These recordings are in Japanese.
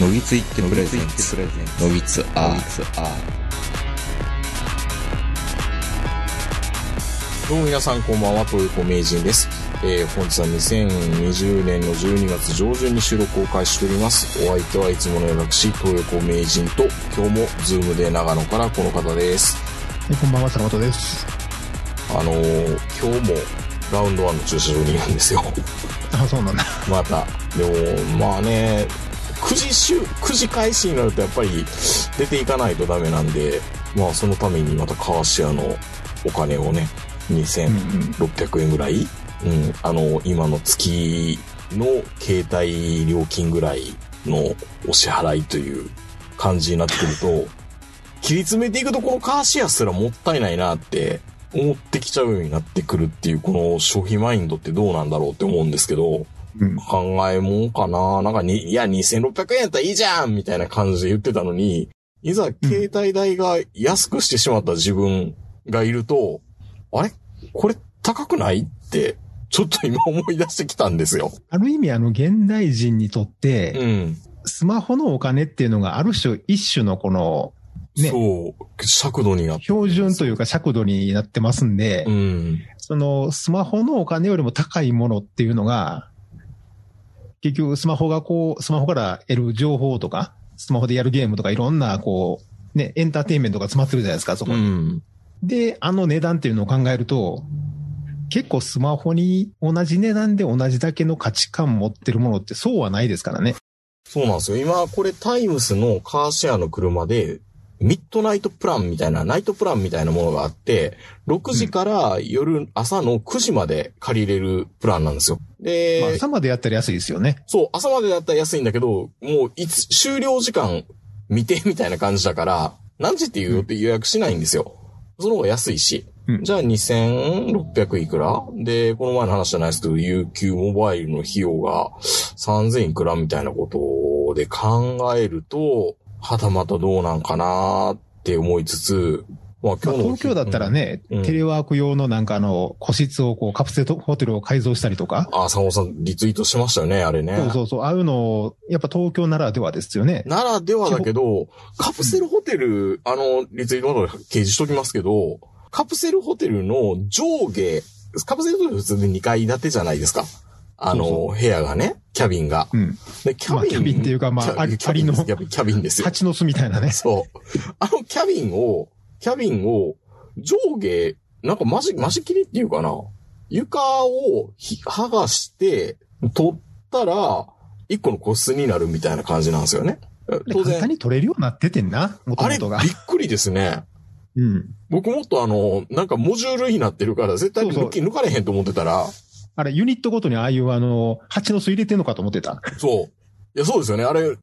のぎついって presents ノギツ R どうも皆さんこんばんは、東横名人です。えー、本日は2020年の12月上旬に収録を開始しております。お相手はいつものような私、東横名人と、今日もズームで長野からこの方です。はいこんばんは、坂本です。あのー、今日もラウンドワンの駐車場にいるんですよ。あ、そうなんだ。また。でも、まあね、9時週、9時開始になるとやっぱり出ていかないとダメなんで、まあそのためにまたカーシェアのお金をね、2600円ぐらい、うん、あの、今の月の携帯料金ぐらいのお支払いという感じになってくると、切り詰めていくとこのカーシェアすらもったいないなって思ってきちゃうようになってくるっていうこの消費マインドってどうなんだろうって思うんですけど、うん。考えもんかななんかに、いや、2600円やったらいいじゃんみたいな感じで言ってたのに、いざ携帯代が安くしてしまった自分がいると、あれ？これ高くない？って、ちょっと今思い出してきたんですよ。ある意味、あの、現代人にとっうて、ん。スマホのお金っていうのがある種、一種のこの、ねそう、尺度になって。標準というか尺度になってますんで、うん。その、スマホのお金よりも高いものっていうのが、結局、スマホがこう、スマホから得る情報とか、スマホでやるゲームとかいろんな、こう、ね、エンターテインメントが詰まってるじゃないですか、そこうに。ん。で、あの値段っていうのを考えると、結構スマホに同じ値段で同じだけの価値観持ってるものってそうはないですからね。そうなんですよ。今、これタイムスのカーシェアの車で、ミッドナイトプランみたいな、ナイトプランみたいなものがあって、6時から夜、朝の9時まで借りれるプランなんですよ。で、まあ、朝までやったら安いですよね。そう、朝までだったら安いんだけど、もういつ、終了時間見てみたいな感じだから、何時って言うよって予約しないんですよ。その方が安いし。うんじゃあ2600いくら？で、この前の話じゃないですけど、UQ モバイルの費用が3000いくらみたいなことで考えると、はたまたどうなんかなって思いつつ、まあまあ、今日の。東京だったらね、うんテレワーク用のなんかあの、個室をこう、カプセルホテルを改造したりとか、あ、佐野さんリツイートしましたよね、あれね。そうそうそう、ああいうの、やっぱ東京ならではですよね。ならではだけど、カプセルホテル、あの、リツイートまで掲示しときますけど、カプセルホテルの上下、カプセルホテル普通で2階建てじゃないですか。あの、そう部屋がね、キャビンが。うん。で、キまあキャビンっていうかまあキャありキャビンのキャビンですよ。蜂の巣みたいなね。そう。あのキャビンを、キャビンを上下、なんかまじ、まじ切りっていうかな。床をひ剥がして、取ったら、一個の個室になるみたいな感じなんですよね。当然。簡単に取れるようになっててんな、あれ、びっ。くりですね。うん。僕もっとあの、なんかモジュールになってるから、絶対抜き抜かれへんと思ってたら、あれ、ユニットごとにああいうあの、蜂の巣入れてんのかと思ってた。そう。いや、そうですよね。あれ、壊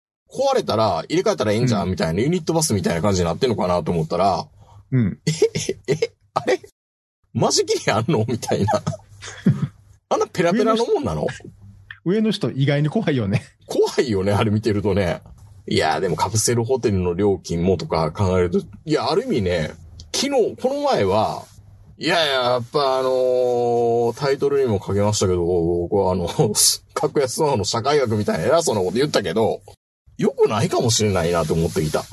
れたら、入れ替えたらええんじゃん、みたいな、ユニットバスみたいな感じになってんのかなと思ったら、うん。あれ？マジ切りあんの？みたいな。あんなペラペラのもんなの？上の人意外に怖いよね。怖いよね、あれ見てるとね。いや、でもカプセルホテルの料金もとか考えると、いや、ある意味ね、昨日、この前は、いやいや、やっぱあのータイトルにも書けましたけど、僕はあの、格安スマホの社会学みたいな偉そうなこと言ったけど、良くないかもしれないなと思ってきた。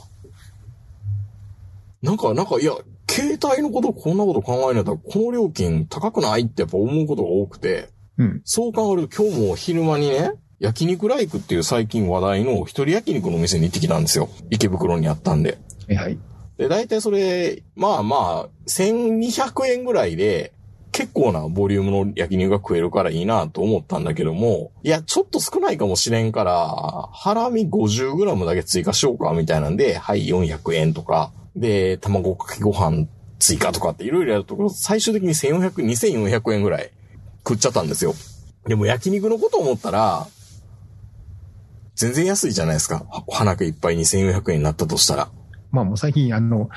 なんか、なんか、いや、携帯のことこんなこと考えないと、この料金高くないってやっぱ思うことが多くて、うん。そう考えると今日も昼間にね、焼肉ライクっていう最近話題の一人焼肉のお店に行ってきたんですよ。池袋にあったんで。はいはい。で、大体それ、まあまあ、1200円ぐらいで、結構なボリュームの焼肉が食えるからいいなと思ったんだけども、いや、ちょっと少ないかもしれんから、ハラミ 50g だけ追加しようか、みたいなんで、はい、400円とか、で、卵かけご飯追加とかっていろいろやるところ、最終的に1400、2400円ぐらい食っちゃったんですよ。でも焼肉のこと思ったら、全然安いじゃないですか。は花火いっぱい2400円になったとしたら。まあもう最近あの、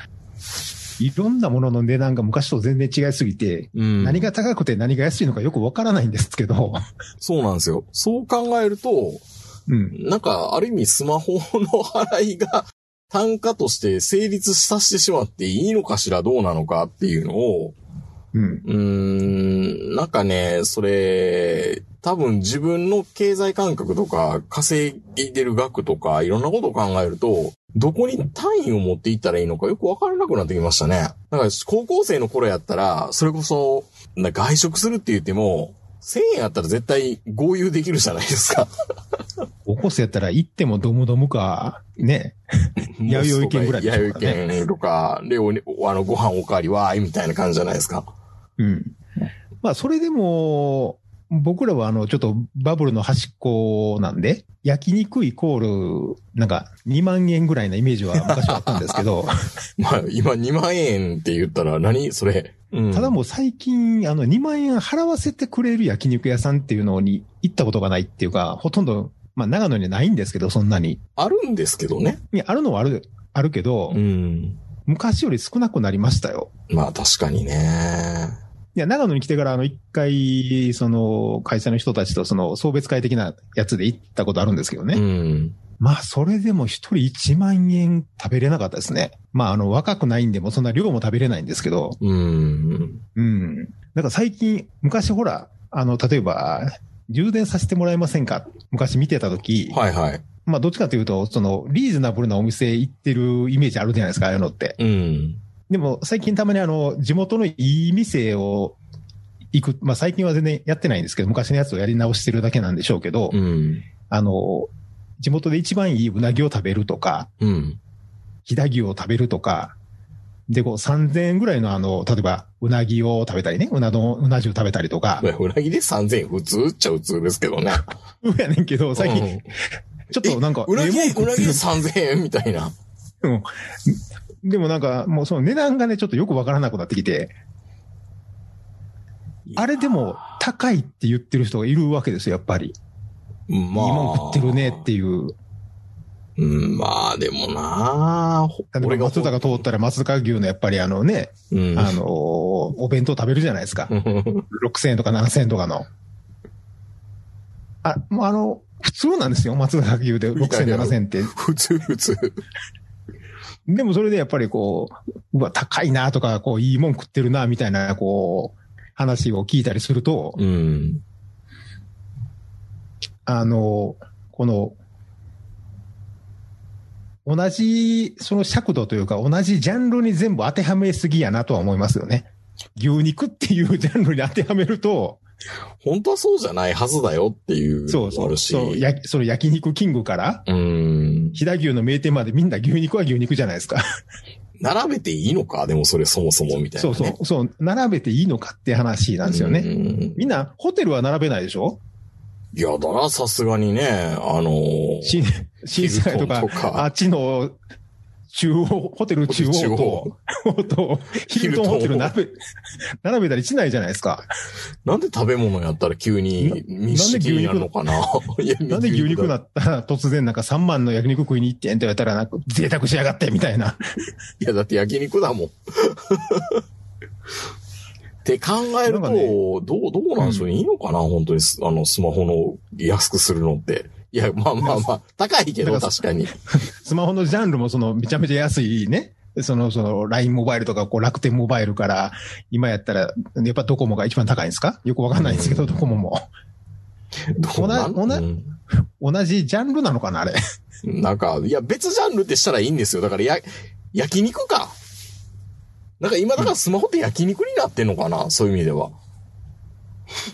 いろんなものの値段が昔と全然違いすぎて、うん何が高くて何が安いのかよくわからないんですけど、そうなんですよ。そう考えると、うん。なんか、ある意味スマホの払いが単価として成立させてしまっていいのかしらどうなのかっていうのを、うん。うーん、なんかね、それ、多分自分の経済感覚とか、稼いでる額とか、いろんなことを考えると、どこに単位を持っていったらいいのかよくわからなくなってきましたね。だから高校生の頃やったら、それこそ、な外食するって言っても、1000円やったら絶対合流できるじゃないですか。高校生やったら行ってもドムドムか、ね。弥生券ぐらいでしょ弥うからね生券とか、で、あの、ご飯おかわりわーいみたいな感じじゃないですか。うん。まあ、それでも、僕らはあの、ちょっとバブルの端っこなんで、焼肉イコール、なんか2万円ぐらいなイメージは昔はあったんですけど、まあ、今2万円って言ったら何それ？うんただもう最近、あの、2万円払わせてくれる焼肉屋さんっていうのに行ったことがないっていうか、ほとんど、まあ、長野にはないんですけど、そんなに。あるんですけどね。いやあるのはある、あるけど、うん。昔より少なくなりましたよ。まあ確かにね。いや、長野に来てから、あの、一回、その、会社の人たちと、その、送別会的なやつで行ったことあるんですけどね。うん。まあ、それでも一人1万円食べれなかったですね。まあ、あの、若くないんで、もうそんな量も食べれないんですけど、うん。うん。だから最近、昔ほら、あの、例えば、充電させてもらえませんか？昔見てた時、はいはい。まあ、どっちかというと、その、リーズナブルなお店行ってるイメージあるじゃないですか、ああいうのって。うん。でも、最近たまにあの、地元のいい店を行く、まあ、最近は全然やってないんですけど、昔のやつをやり直してるだけなんでしょうけど、うん。あの、地元で一番いいうなぎを食べるとか、うん。飛騨牛を食べるとか、で、こう3000円ぐらいのあの、例えば、うなぎを食べたりね、うな丼、うな重食べたりとか、まあうなぎで3000円普通っちゃ普通ですけどね。うやねんけど、最近、うんちょっとなんか、うなぎ、うなぎで食って3000円みたいな。るうんでもなんか、もうその値段がね、ちょっとよくわからなくなってきて、あれでも高いって言ってる人がいるわけですよ、やっぱり。まあ。いいもん食ってるねっていう。うん、まあでもな例えば松坂通ったら松坂牛のやっぱりあのね、うん。あのーお弁当食べるじゃないですか。6000円とか7000円とかの。あ、もうあの、普通なんですよ、松坂牛で6000円、7000円って。普通普通。でもそれでやっぱりこう、うわ、高いなとか、こう、いいもん食ってるな、みたいな、こう、話を聞いたりすると、うん。あの、この、同じ、その尺度というか、同じジャンルに全部当てはめすぎやなとは思いますよね。牛肉っていうジャンルに当てはめると、本当はそうじゃないはずだよっていうそうそう、のもあるし。そう、や、その焼肉キングから、うん。飛騨牛の名店までみんな牛肉は牛肉じゃないですか。並べていいのか？でもそれそもそもみたいな、ね。そうそう、そう、並べていいのかって話なんですよね。ね。みんな、ホテルは並べないでしょ？いや、だな、さすがにね、あのー新、新世界とかヒルトンとかあっちの中央、ホテル中央と、と、ヒルトンホテル並べ、並べたりしないじゃないですか。なんで食べ物やったら急に密式になるのかな？なんで牛肉？なだった？ら突然なんか3万の焼肉食いに行ってんって言われたらなんか贅沢しやがってみたいな。いや、だって焼肉だもん。って考えると、ね。どう、どうなんでしょうね、いいのかな？本当にス、あの、スマホの安くするのって。いや、まあまあまあ、高いけど、確かに。スマホのジャンルもそのめちゃめちゃ安いね。その、その、LINE モバイルとか、こう、楽天モバイルから、今やったら、やっぱドコモが一番高いんですか？よくわかんないんですけど、ドコモも。同じうん同じジャンルなのかなあれ？なんか、いや、別ジャンルってしたらいいんですよ。だから、や、焼肉か。なんか今だからスマホって焼肉になってんのかな、そういう意味では。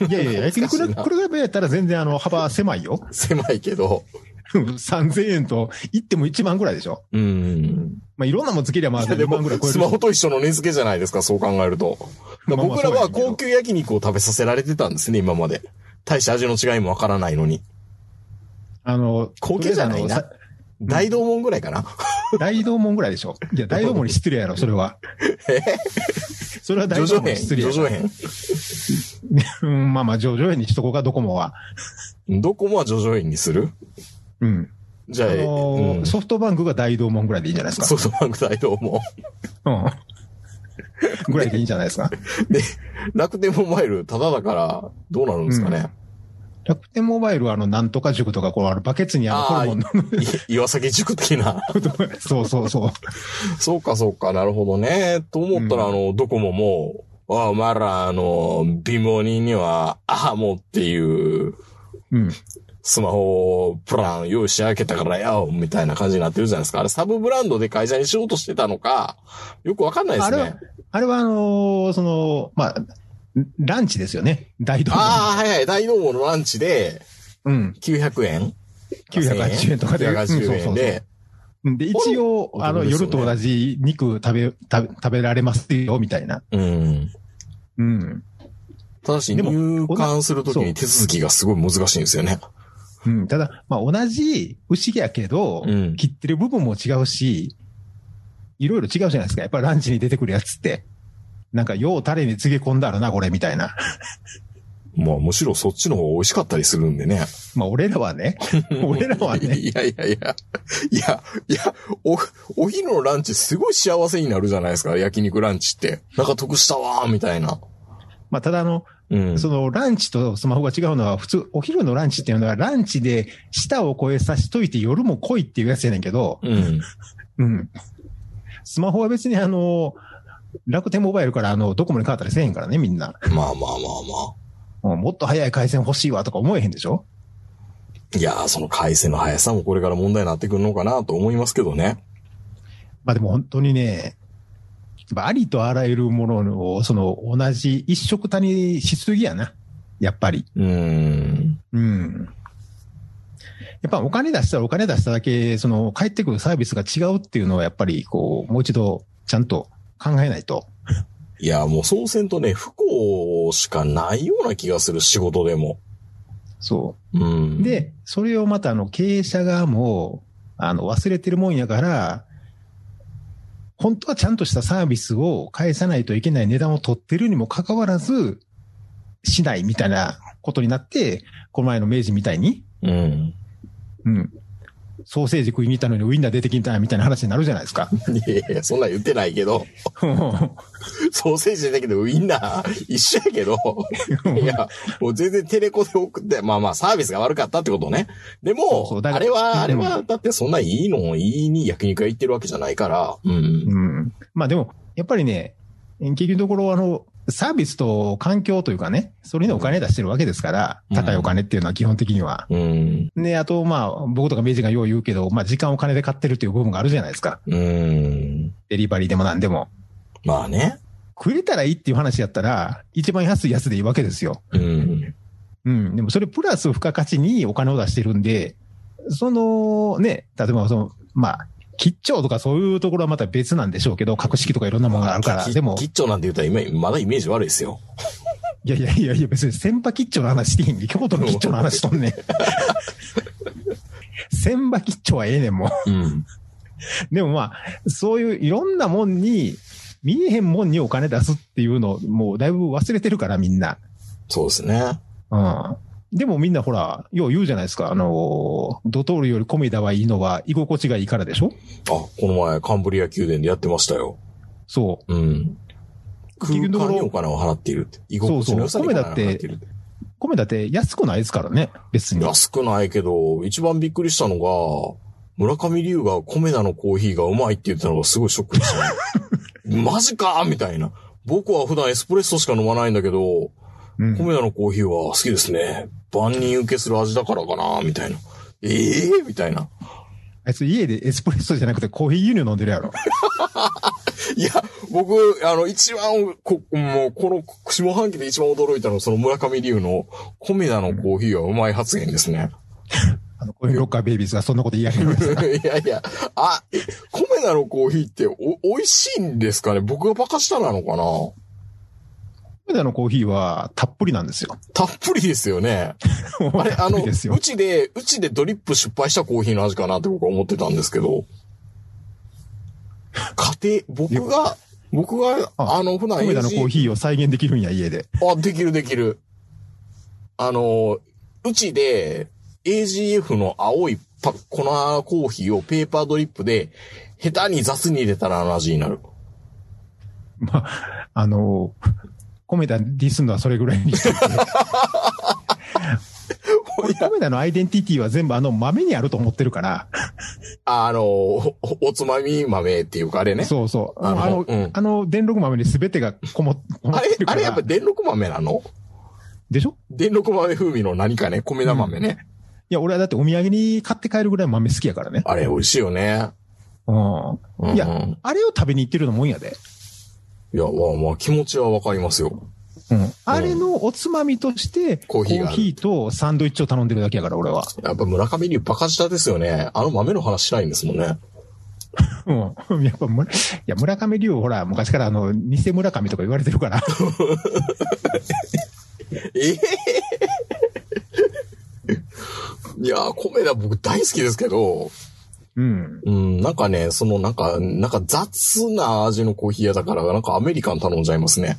いやいや、焼 肉懐かしいなの比べやったら全然あの、幅狭いよ。狭いけど。3000円と言っても1万ぐらいでしょ。うん。まあ、いろんなもんつけりゃまあ、2いやでも万ぐらい超える。スマホと一緒の値付けじゃないですか、そう考えると。ら僕らは高級焼肉を食べさせられてたんですね、今まで。大して味の違いもわからないのに。あの、高級じゃないな大道門ぐらいかな。大道門ぐらいでしょ。いや、大道門に失礼やろ、それは。それは大道門に叙々編失礼編うん、まあまあ、上々園にしとこうか、ドコモは。どこもは叙々編にする？うん。じゃあ、あのーうんソフトバンクが大道門ぐらいでいいんじゃないですか。ソフトバンク大道門。うん。ぐらいでいいんじゃないですか。で、楽天モバイル、ただだから、どうなるんですかね。楽天モバイルはあの、なんとか塾とか、こう、あの、バケツにあの、ホルモンの、い岩崎塾的な。そうそうそう。そうか、そうか、なるほどね。と思ったら、うんあの、ドコモも、あお前ら、あの、貧乏人には、アハモっていう、うん。スマホプラン用意し上げたからよ、みたいな感じになってるじゃないですか。あれサブブランドで会社にしようとしてたのか、よくわかんないですあれはね。、あれはあのーその、まあ、ランチですよね。大道ああ、はいはい。大道網のランチで、うん。900円980円とかで。うんそう980そうそう円で、で、一応、これあの、夜と同じ肉食べ、食べ、食べられますよ、みたいな。うん。うん。ただし、でも入館するときに手続きがすごい難しいんですよね。うん。ただ、まあ、同じ牛やけど、うん切ってる部分も違うし、いろいろ違うじゃないですか。やっぱりランチに出てくるやつって。なんか、ようタレに漬け込んだらな、これ、みたいな。まあ、むしろそっちの方が美味しかったりするんでね。まあ、俺らはね、俺らはね、いやいやいや、いや、いや、お、お昼のランチすごい幸せになるじゃないですか、焼肉ランチって。なんか得したわー、みたいな。まあ、ただあの、うん。そのランチとスマホが違うのは、普通、お昼のランチっていうのは、ランチで舌を超えさしといて夜も来いっていうやつやねんけど、うん。うん。スマホは別にあの、楽天モバイルからあの、ドコモに変わったりせえへんからね、みんな。まあまあまあまもうもっと早い回線欲しいわとか思えへんでしょ？あ。いやー、その回線の速さもこれから問題になってくるのかなと思いますけどね。まあでも本当にね、ありとあらゆるものを、その、同じ一色たにしすぎやな。やっぱり。うーん。うん。やっぱお金出したらお金出しただけ、その、返ってくるサービスが違うっていうのはやっぱり、こう、もう一度、ちゃんと考えないと。いや、もうそうせんとね、不幸しかないような気がする、仕事でも。そう。うん。、で、それをまたあの経営者側も、あの忘れてるもんやから、本当はちゃんとしたサービスを返さないといけない値段を取ってるにもかかわらず、しないみたいなことになって、この前の明治みたいに、うん。うん。ソーセージ食いに行ったのにウインナー出てきたみたいな話になるじゃないですか。いやいや、そんなん言ってないけど、ソーセージだけどウインナー一緒やけど、いや、もう全然テレコで送って、まあまあサービスが悪かったってことね。でも、そうそうあれは、あれうは、だってそんないいの、いいに焼肉が行ってるわけじゃないから、うん。うん。まあでも、やっぱりね、結局のところ、あの、サービスと環境というかね、それにお金出してるわけですから、うん高いお金っていうのは基本的には。うん。で、あと、まあ、僕とか明治がよう言うけど、まあ、時間を金で買ってるっていう部分があるじゃないですか。うん。デリバリーでも何でも。まあね。食えたらいいっていう話やったら、一番安いやつでいいわけですよ。うん。うん。でもそれプラス付加価値にお金を出してるんで、その、ね、例えばその、まあ、吉兆とかそういうところはまた別なんでしょうけど、格式とかいろんなものがあるから。きでも、キッチョなんて言ったら今、まだイメージ悪いですよ。いやいやいやいや、別に千葉吉兆の話してへんけど京都の吉兆の話しとんねん。千葉吉兆はええねん、もう。うん。でもまあ、そういういろんなもんに、見えへんもんにお金出すっていうのを、もうだいぶ忘れてるから、みんな。そうですね。うん。でもみんなほら、よう言うじゃないですか。あの、ドトールよりコメダはいいのは居心地がいいからでしょ？あ、この前カンブリア宮殿でやってましたよ。そう。うん。空間にお金を払っているって。居心地の良さにお金を払って。コメダって安くないですからね、別に。安くないけど、一番びっくりしたのが、村上龍が米田のコーヒーがうまいって言ったのがすごいショックでしたね。マジかみたいな。僕は普段エスプレッソしか飲まないんだけど、うん。米田のコーヒーは好きですね。万人受けする味だからかなみたいな。ええみたいな。あいつ家でエスプレッソじゃなくてコーヒー輸入飲んでるやろ。いや、僕、あの、一番、こ、もう、この、下半期で一番驚いたのは、その村上龍の、米田のコーヒーはうまい発言ですね。あの、コインロッカーベイビーズがそんなこと言い上げるんですか いやいや、あ、え米田のコーヒーってお、美味しいんですかね？僕がバカしたなのかな？コメダのコーヒーはたっぷりなんですよ。たっぷりですよね。あれ、あの、うちで、うちでドリップ失敗したコーヒーの味かなって僕は思ってたんですけど、家庭、僕が、僕が、ああの、普段コメダのコーヒーを再現できるんや、家で。あ、できるできる。あの、うちで AGF の青いパ粉コーヒーをペーパードリップで下手に雑に入れたらあの味になる。まあ、あの、コメダディスんのはそれぐらいにしてて俺、コメダのアイデンティティは全部あの豆にあると思ってるから。ああの、おおつまみ豆っていうかあれね。そうそう。あのあの、うんあの、電力豆に全てがこもこもあれってる、から。あれやっぱ電力豆なの？でしょ？電力豆風味の何かね、米田豆ね。いや、俺はだってお土産に買って帰るぐらい豆好きやからね。あれ美味しいよね。うん。うんいや、あれを食べに行ってるようなもんやで。いや、まあまあ気持ちはわかりますよ。うん。あれのおつまみとして、コーヒーコーヒーとサンドイッチを頼んでるだけやから、俺は。やっぱ村上龍バカ舌ですよね。あの豆の話しないんですもんね。うん。やっぱ、むいや、村上龍、ほら、昔からあの、偽村上とか言われてるから。ええいやー、米田僕大好きですけど、うん。うん、なんかね、そのなんか、なんか雑な味のコーヒー屋だから、なんかアメリカン頼んじゃいますね。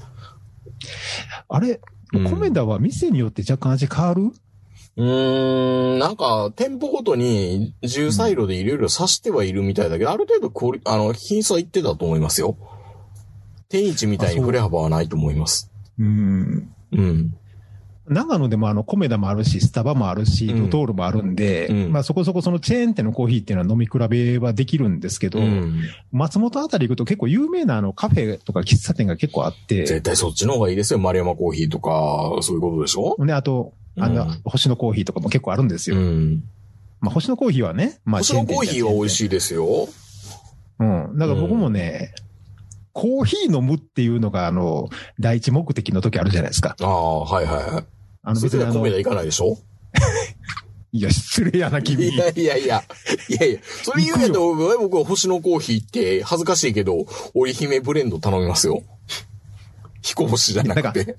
あれ、うんコメダは店によって若干味変わる？うーん、なんか、店舗ごとに、重サイロでいろいろ刺してはいるみたいだけど、ある程度クオリ、あの、品質はいってたと思いますよ。天一みたいに振れ幅はないと思います。うん。うん。長野でもあの、コメダもあるし、スタバもあるし、うんドトールもあるんで、うんまあそこそこそのチェーン店のコーヒーっていうのは飲み比べはできるんですけど、うん。松本あたり行くと結構有名なあのカフェとか喫茶店が結構あって、絶対そっちの方がいいですよ。丸山コーヒーとか、そういうことでしょ？で、あと、あの、うん星野コーヒーとかも結構あるんですよ。うん。まあ星野コーヒーはね、まあ星のコーヒーは美味い。しいですよ。うん。だから僕もね、コーヒー飲むっていうのがあの、第一目的の時あるじゃないですか。ああ、はいはいはい。あの別にあの、米田行かないでしょ？いや、失礼やな、君。いやいやいや、いやいや、それ言うけど、僕は星のコーヒーって恥ずかしいけど、織姫ブレンド頼みますよ。彦星じゃなくて。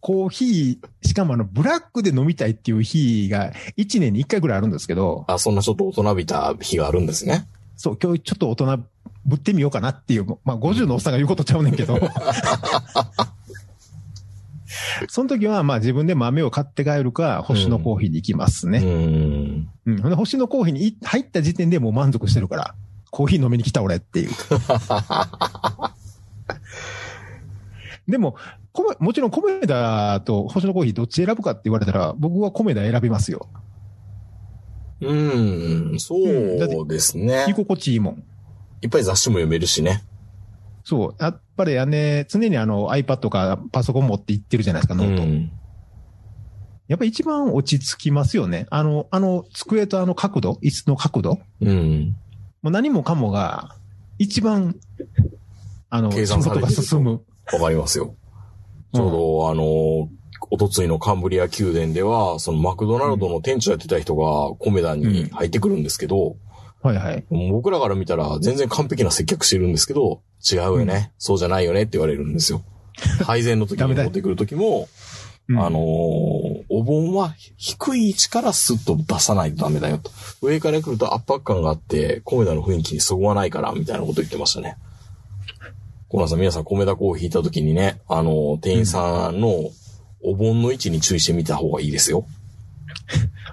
コーヒー、しかもあの、ブラックで飲みたいっていう日が1年に1回ぐらいあるんですけど、あ、そんなちょっと大人びた日があるんですね。そう、今日ちょっと大人ぶってみようかなっていう、まあ50のおっさんが言うことちゃうねんけど、その時はまあ自分で豆を買って帰るか、星のコーヒーに行きますうね。ん。うん。ほんで星のコーヒーにい入った時点でもう満足してるから、コーヒー飲みに来た俺っていう。でも、米もちろん米田と星のコーヒーどっち選ぶかって言われたら、僕は米田選びますよ。うん、そうですね居。心地いいもん。いっぱい雑誌も読めるしね。そう。やっぱりあのね、常にあの iPad かパソコン持って行ってるじゃないですか、うノート。ん。やっぱ一番落ち着きますよね。あの、あの、机とあの角度、椅子の角度。うん。もう何もかもが、一番、あの、計算されてる進む。わかりますよ。ちょうど、あの、おとついのカンブリア宮殿では、そのマクドナルドの店長やってた人がコメダに入ってくるんですけど、はいはい。僕らから見たら全然完璧な接客してるんですけど、違うよね、そうじゃないよねって言われるんですよ。配膳の時に持ってくる時も、うんあのーお盆は低い位置からスッと出さないとダメだよと。上から来ると圧迫感があって、コメダの雰囲気にそぐわないから、みたいなこと言ってましたね。コナさん、皆さん、コメダコーヒー行った時にね、あのー店員さんのお盆の位置に注意してみた方がいいですよ。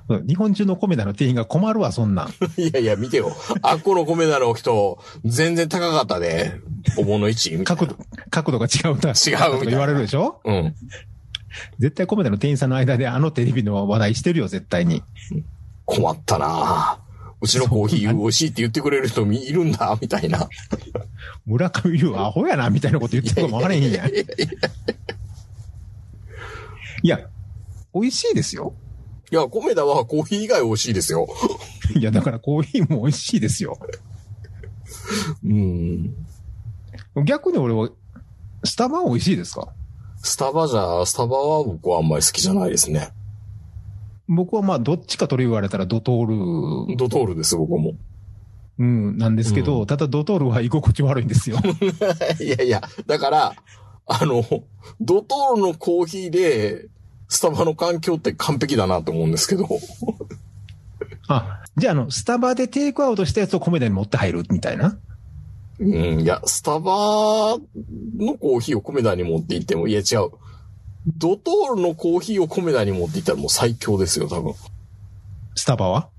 う ん日本中の米田の店員が困るわ、そんなん。いやいや、見てよ。あっこのコメダの人、全然高かったで、お盆の位置角度、角度が違うな。違うみたいな言われるでしょ？うん。絶対米田の店員さんの間であのテレビの話題してるよ、絶対に。困ったなうちのコーヒー美味しいって言ってくれる人いるんだ、みたいな。村上龍アホやな、みたいなこと言ってるかもわからへんやん。いや、美味しいですよ。いや、コメダはコーヒー以外美味しいですよ。いや、だからコーヒーも美味しいですよ。うん。逆に俺は、スタバ美味しいですか？スタバじゃ、スタバは僕はあんまり好きじゃないですね。僕はまあ、どっちかと言われたらドトール、ドトールです、僕も。うん、なんですけど、うただドトールは居心地悪いんですよ。いやいや、だから、あの、ドトールのコーヒーで、スタバの環境って完璧だなと思うんですけど。あ、じゃあ、あの、スタバでテイクアウトしたやつを米田に持って入るみたいな？うん、いや、スタバのコーヒーをコメダに持って行っても、いや違う。ドトールのコーヒーをコメダに持って行ったらもう最強ですよ、多分。スタバは？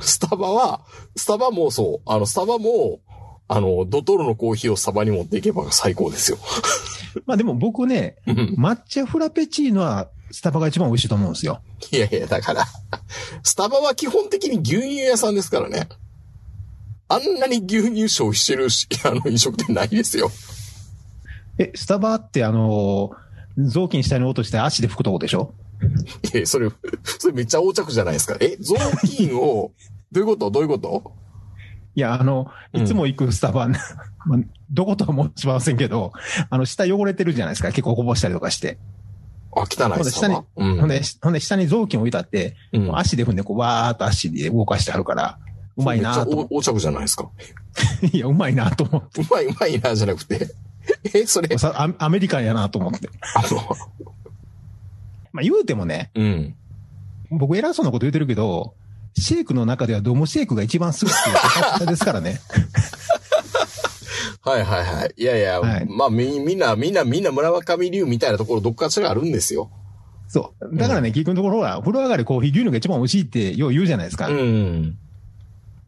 スタバは、スタバもそう。あの、スタバも、あの、ドトールのコーヒーをスタバに持っていけば最高ですよ。まあでも僕ね、うん抹茶フラペチーノはスタバが一番美味しいと思うんですよ。いやいや、だから、スタバは基本的に牛乳屋さんですからね。あんなに牛乳消費してるし、あの、飲食店ないですよ。え、スタバってあの、雑巾下に落として足で拭くとこでしょ？いや、それ、それめっちゃ横着じゃないですか。え、雑巾を、どういうこと？どういうこと？いや、あの、うんいつも行くスタバ、まあどことは申しませんけど、あの、下汚れてるじゃないですか。結構こぼしたりとかして。あ、汚いですほんで下にうん。ほんで、ほんで下に雑巾置いたって、うん足で踏んでこう、わーっと足で動かしてあるから、うまいなと思っめっちゃ横着じゃないですか。て。いや、うまいなと思って。うまい、うまいな、じゃなくて。え、それ、さアアメリカンやなと思って。あの、まあ言うてもね、うん。僕偉そうなこと言ってるけど、シェイクの中ではドムシェイクが一番すぐっていう方ですからね。はいはいはい。いやいや、はいまあみ、みんな、みんな、みんな村上流みたいなところどっかしらあるんですよ。そう。だからね、結局のところは、風呂上がりコーヒー牛乳が一番美味しいってよう言うじゃないですか。うん。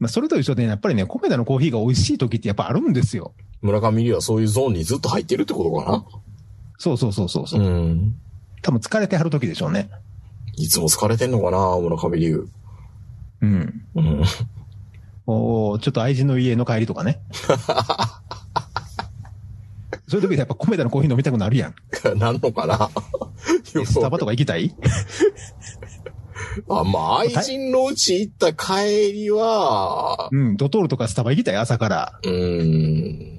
まあそれと一緒でね、やっぱりね、コメダのコーヒーが美味しい時ってやっぱあるんですよ。村上流はそういうゾーンにずっと入ってるってことかそうそうそうそうそう、な。うん。多分疲れてはる時でしょうね。いつも疲れてんのかな村上流。うん。うん。おーちょっと愛人の家の帰りとかね。そういう時でやっぱコメダのコーヒー飲みたくなるやん。なんのかな？スタバとか行きたい？あ、まあ、愛人のうち行った帰りは、うん、ドトールとかスタバ行きたい？朝から。うーん。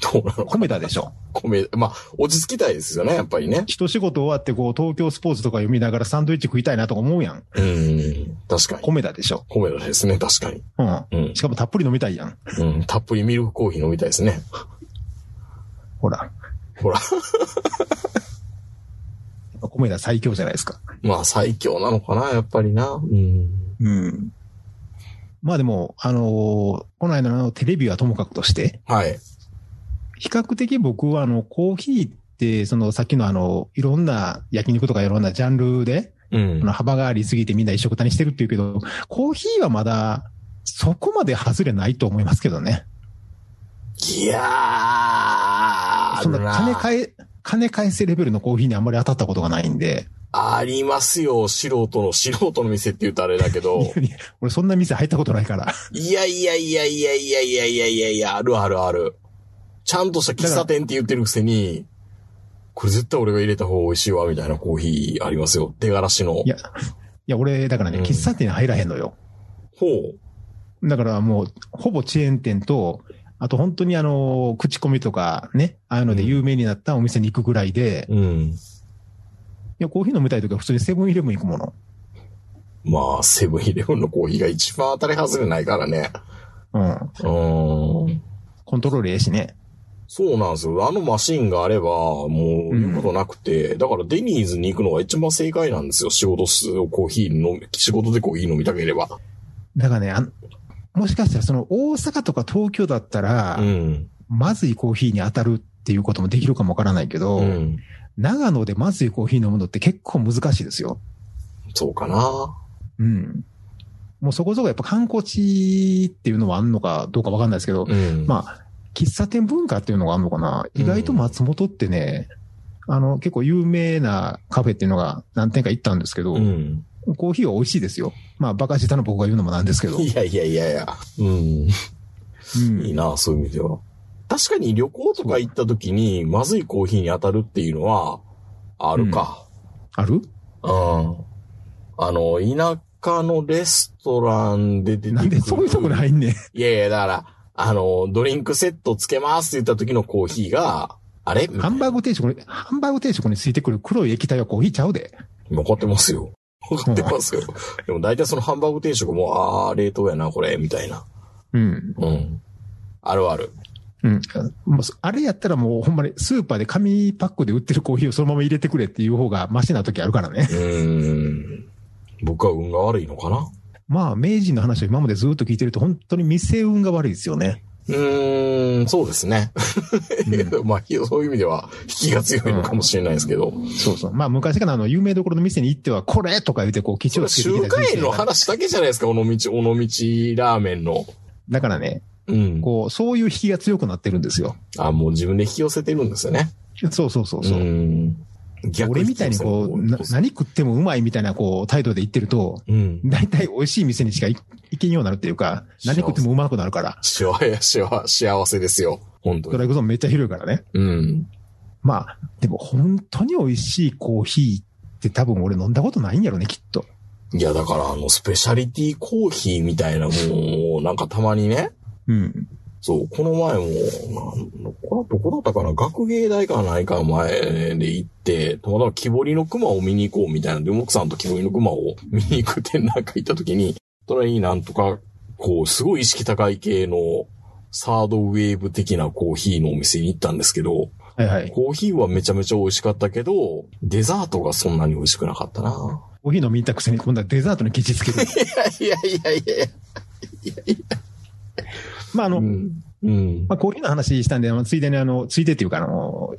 どうなの？でしょ。米、まあ、落ち着きたいですよね、やっぱりね。一仕事終わってこう、東京スポーツとか読みながらサンドイッチ食いたいなとか思うやん。うん。確かに。コメダでしょ。米だですね、確かに。うん。うんしかもたっぷり飲みたいやん。うん。たっぷりミルクコーヒー飲みたいですね。ほら。ほら。コメダ最強じゃないですか。まあ、最強なのかな、やっぱりな。うん。うん。まあでも、あのーこの間のテレビはともかくとして、はい。比較的僕はあの、コーヒーって、そのさっきのあの、いろんな焼肉とかいろんなジャンルで、うん。幅がありすぎてみんな一緒くたにしてるっていうけど、コーヒーはまだ、そこまで外れないと思いますけどね。いやー、あそんるなな金返え、金返せレベルのコーヒーにあんまり当たったことがないんで、ありますよ、素人の、素人の店って言うとあれだけど。俺そんな店入ったことないから。いやいやいやいやいやいやいやいやいや、あるあるある。ちゃんとした喫茶店って言ってるくせに、これ絶対俺が入れた方が美味しいわ、みたいなコーヒーありますよ。出がらしのい。や、いや俺、だからね、うん喫茶店に入らへんのよ。ほう。だからもう、ほぼチェーン店と、あと本当にあの、口コミとかね、ああいうので有名になったお店に行くぐらいで、いうん。や、コーヒー飲みたいときは普通にセブンイレブン行くもの。まあ、セブンイレブンのコーヒーが一番当たり外れないからね。うん。うーん。コントロールええしね。そうなんですよ。あのマシンがあれば、もう言うことなくて、だからデニーズに行くのが一番正解なんですよ。仕事す、コーヒー飲み、仕事でコーヒー飲みたければ。だからね、あんもしかしたらその大阪とか東京だったら、うん。まずいコーヒーに当たるっていうこともできるかもわからないけど、うん。長野でまずいコーヒー飲むのって結構難しいですよ。そうかな。うん。もうそこそこやっぱ観光地っていうのはあんのかどうかわかんないですけど、うん。まあ、喫茶店文化っていうのがあるのかな？意外と松本ってね、あの、結構有名なカフェっていうのが何店か行ったんですけど、うん。コーヒーは美味しいですよ。まあ、バカ舌の僕が言うのもなんですけど。いやいやいやいや。うん。うんいいな、そういう意味では。確かに旅行とか行った時に、まずいコーヒーに当たるっていうのは、あるか。ある？うん。あの、田舎のレストランで出てくる。なんでそういうとこに入んねん。いやいや、だから、あの、ドリンクセットつけますって言った時のコーヒーが、あれ？ハンバーグ定食に、ハンバーグ定食についてくる黒い液体はコーヒーちゃうで。分かってますよ。分かってますよ。でも大体そのハンバーグ定食も、あー、冷凍やな、これ、みたいな。うん。うん。あるある。うん。もうそあれやったらもうほんまにスーパーで紙パックで売ってるコーヒーをそのまま入れてくれっていう方がマシな時あるからね。うーん。僕は運が悪いのかなまあ、明治の話を今までずっと聞いてると本当に店運が悪いですよね。うーん、そうですね。う まあ、そういう意味では、引きが強いのかもしれないですけど。そうそう。まあ、昔からあの、有名どころの店に行っては、これとか言って、こう、基地をつけてき中華園の話だけじゃないですか、尾道、尾道ラーメンの。だからね、うん。こう、そういう引きが強くなってるんですよ。あ、もう自分で引き寄せてるんですよね。そうそうそうそう。ん。逆俺みたいにこう、な何食ってもうまいみたいなこう態度で言ってると、うん。大体美味しい店にしか行行けんようになるっていうか、何食ってもうまくなるから、幸せ、幸幸せですよ。本当に。ストライクゾーンめっちゃ広いからね。うん。まあ、でも本当に美味しいコーヒーって多分俺飲んだことないんやろね、きっと。いや、だからあの、スペシャリティコーヒーみたいなもう、なんかたまにね、うん。そう、この前も、なんこれどこだったかな？学芸大かないか前で行って、たまたま木彫りの熊を見に行こうみたいなんで、奥さんと木彫りの熊を見に行く展覧会行った時に、隣になんとか、こう、すごい意識高い系の、サードウェーブ的なコーヒーのお店に行ったんですけど、はいはい。コーヒーはめちゃめちゃ美味しかったけど、デザートがそんなに美味しくなかったな。コーヒー飲みたくせに今度はデザートにケチつける。いやいやいやいや。まああの、うん。うん。まあ、コーヒーの話したんで、ついでにあの、ついでっていうか、あの、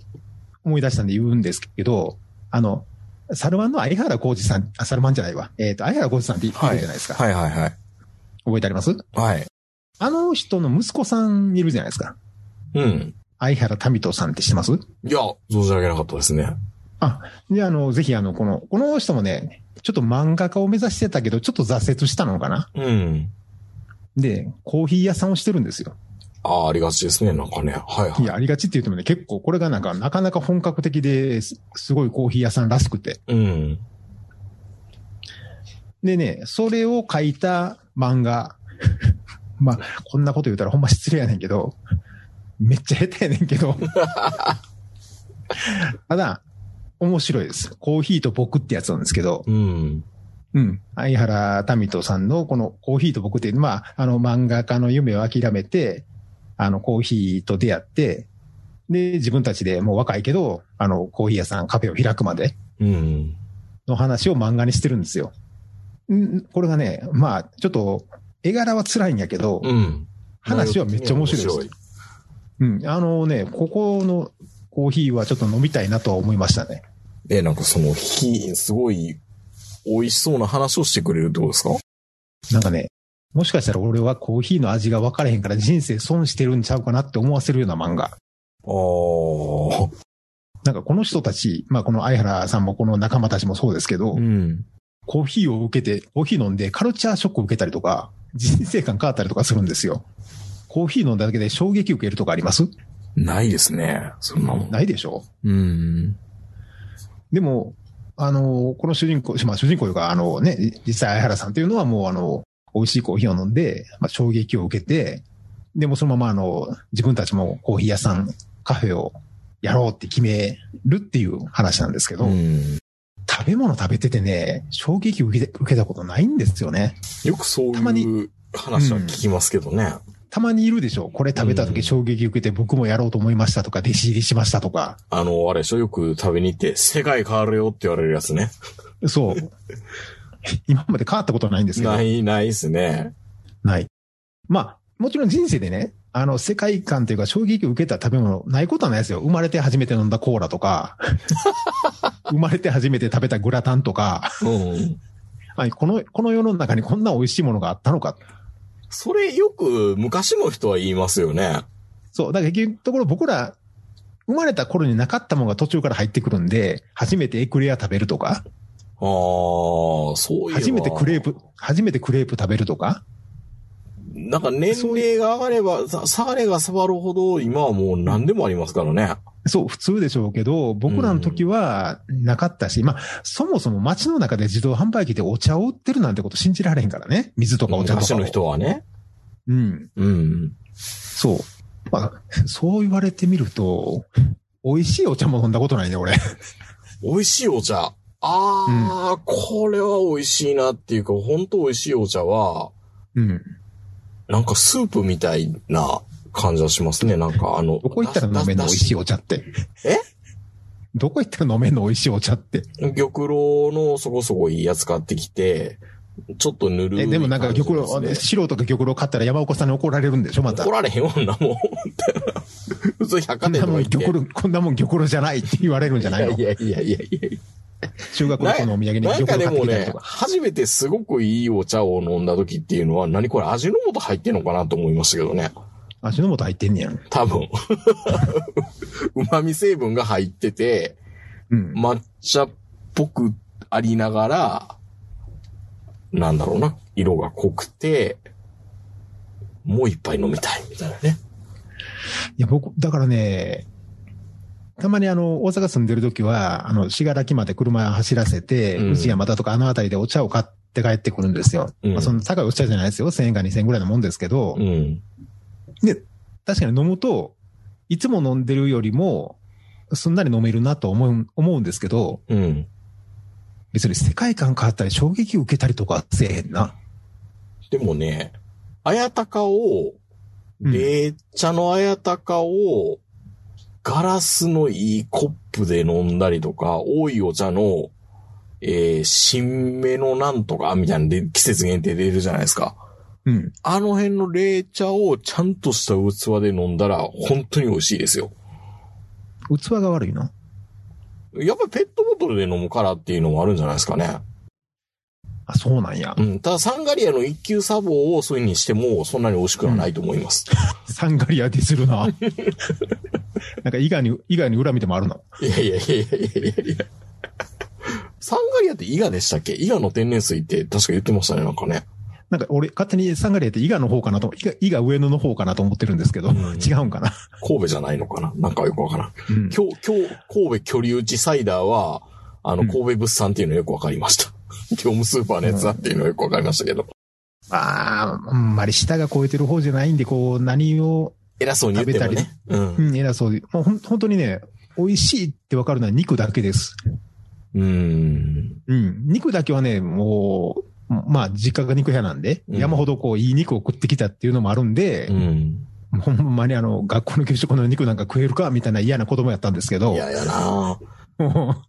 思い出したんで言うんですけど、あの、サルマンの相原浩二さん、あ、サルマンじゃないわ。えっ、と、相原浩二さんっているじゃないですか。はいはいはい。覚えてあります？はい。あの人の息子さんいるじゃないですか。うん。相原民人さんって知ってます？いや、存じ上げなかったですね。あ、で、あの、ぜひあの、この、この人もね、ちょっと漫画家を目指してたけど、ちょっと挫折したのかな？うん。で、コーヒー屋さんをしてるんですよ。ああ、ありがちですね。なんかね。はいはいいや、ありがちって言ってもね、結構これがなんか、なかなか本格的です、すごいコーヒー屋さんらしくて。うん。でね、それを書いた漫画。まあ、こんなこと言うたらほんま失礼やねんけど、めっちゃ下手やねんけど。ただ、面白いです。コーヒーと僕ってやつなんですけど、うん。うん。相原民人さんのこのコーヒーと僕って、まあ、あの漫画家の夢を諦めて、あのコーヒーと出会って、で、自分たちでもう若いけど、あのコーヒー屋さん、カフェを開くまでうん。の話を漫画にしてるんですよ。んこれがね、まあ、ちょっと、絵柄は辛いんやけど、うん。話はめっちゃ面白いです。面うん。あのね、ここのコーヒーはちょっと飲みたいなとは思いましたね。え、なんかその、ひ、すごい、美味しそうな話をしてくれるってことですか？なんかね、もしかしたら俺はコーヒーの味が分からへんから人生損してるんちゃうかなって思わせるような漫画。ああ。なんかこの人たち、まあこの相原さんもこの仲間たちもそうですけど、うん。コーヒーを受けて、コーヒー飲んでカルチャーショックを受けたりとか、人生観変わったりとかするんですよ。コーヒー飲んだだけで衝撃受けるとかあります？ないですね。そんなもん。ないでしょ？うん。でも、あの、この主人公、まあ主人公というか、あのね、実際相原さんっていうのはもうあの、美味しいコーヒーを飲んで、まあ衝撃を受けて、でもそのままあの、自分たちもコーヒー屋さん、カフェをやろうって決めるっていう話なんですけど、うん。食べ物食べててね、衝撃を受けて受けたことないんですよね。よくそうたまにいう話は聞きますけどね。たまにいるでしょこれ食べたうん時衝撃受けて僕もやろうと思いましたとか、弟子入りしましたとか。あの、あれでしょよく食べに行って、世界変わるよって言われるやつね。そう。今まで変わったことないんですけど。ない、ないですね。ない。まあ、もちろん人生でね、あの、世界観というか衝撃を受けた食べ物、ないことはないですよ。生まれて初めて飲んだコーラとか、生まれて初めて食べたグラタンとか、うん。はいこの、この世の中にこんな美味しいものがあったのか。それよく昔の人は言いますよね。そう。だから結局ところ僕ら、生まれた頃になかったものが途中から入ってくるんで、初めてエクレア食べるとか、ああ、そういう。初めてクレープ、初めてクレープ食べるとか、なんか年齢が上がれば、さ下がれが下がるほど、今はもう何でもありますからね。そう、普通でしょうけど、僕らの時はなかったし、まあ、そもそも街の中で自動販売機でお茶を売ってるなんてこと信じられへんからね。水とかお茶とかの人はね。うん。うん。そう。まあ、そう言われてみると、美味しいお茶も飲んだことないね、俺。美味しいお茶。ああ、これは美味しいなっていうか、本当美味しいお茶は、うん。なんかスープみたいな感じはしますね。なんかあの。どこ行ったら飲めんの美味しいお茶って？え？どこ行ったら飲めんの美味しいお茶って？玉露のそこそこいいやつ買ってきて、ちょっとぬるいえ、でもなんか玉露、素人が玉露買ったら山岡さんに怒られるんでしょ、また。怒られへんわんなもん。普通百貨店とか。玉露、こんなもん玉露じゃないって言われるんじゃないの？いやいやいやいやいや。中学の子のお土産になんか玉露買ってでもねきたりとか。、初めてすごくいいお茶を飲んだ時っていうのは、何これ味の素入ってんのかなと思いましたけどね。足の素入ってんねやん。多分。旨味成分が入ってて、うん。抹茶っぽくありながら、なんだろうな、色が濃くて、もう一杯飲みたいみたいなね。いや、僕、だからね、たまにあの、大阪住んでる時は、あの、信楽まで車走らせて、うん内山田とかあの辺りでお茶を買って帰ってくるんですよ。うんまあ、その高いお茶じゃないですよ。1000円か2000円ぐらいのもんですけど、うん。で、確かに飲むと、いつも飲んでるよりも、すんなり飲めるなと思う、思うんですけど、うん。別に世界観変わったり衝撃受けたりとかせえへんな。でもね、綾鷹を、うん冷茶の綾鷹を、ガラスのいいコップで飲んだりとか、多いお茶の、えー、新芽のなんとかみたいなので季節限定で出るじゃないですか。うん。あの辺の冷茶をちゃんとした器で飲んだら本当に美味しいですよ。器が悪いな。やっぱりペットボトルで飲むからっていうのもあるんじゃないですかね。あ、そうなんやう。ん。ただサンガリアの一級砂防をそういう風にしてもそんなに美味しくはないと思います。サンガリアディスるな。なんか、伊賀に、伊賀に恨みでもあるの？いやいやいやいやいやいやサンガリアって伊賀でしたっけ？伊賀の天然水って確か言ってましたね、なんかね。なんか、俺、勝手にサンガリアって伊賀の方かなと、伊賀、伊賀上野の方かなと思ってるんですけど、うん違うんかな？神戸じゃないのかな？なんかよくわからん。うん。今日、今日、神戸距離打ちサイダーは、あの、うん神戸物産っていうのよくわかりました。業務スーパーのやつだっていうのよくわかりましたけど。ああ、あんまり舌が超えてる方じゃないんで、こう、何を、偉そうに言っても食べね。うんう。ん、偉そうで。もうほん、本当にね、美味しいってわかるのは肉だけです。うん。うん。肉だけはね、もう、まあ、実家が肉屋なんで、うん山ほどこう、いい肉を食ってきたっていうのもあるんでう、ん。ほんまにあの、学校の給食の肉なんか食えるかみたいな嫌な子供やったんですけど、いややなも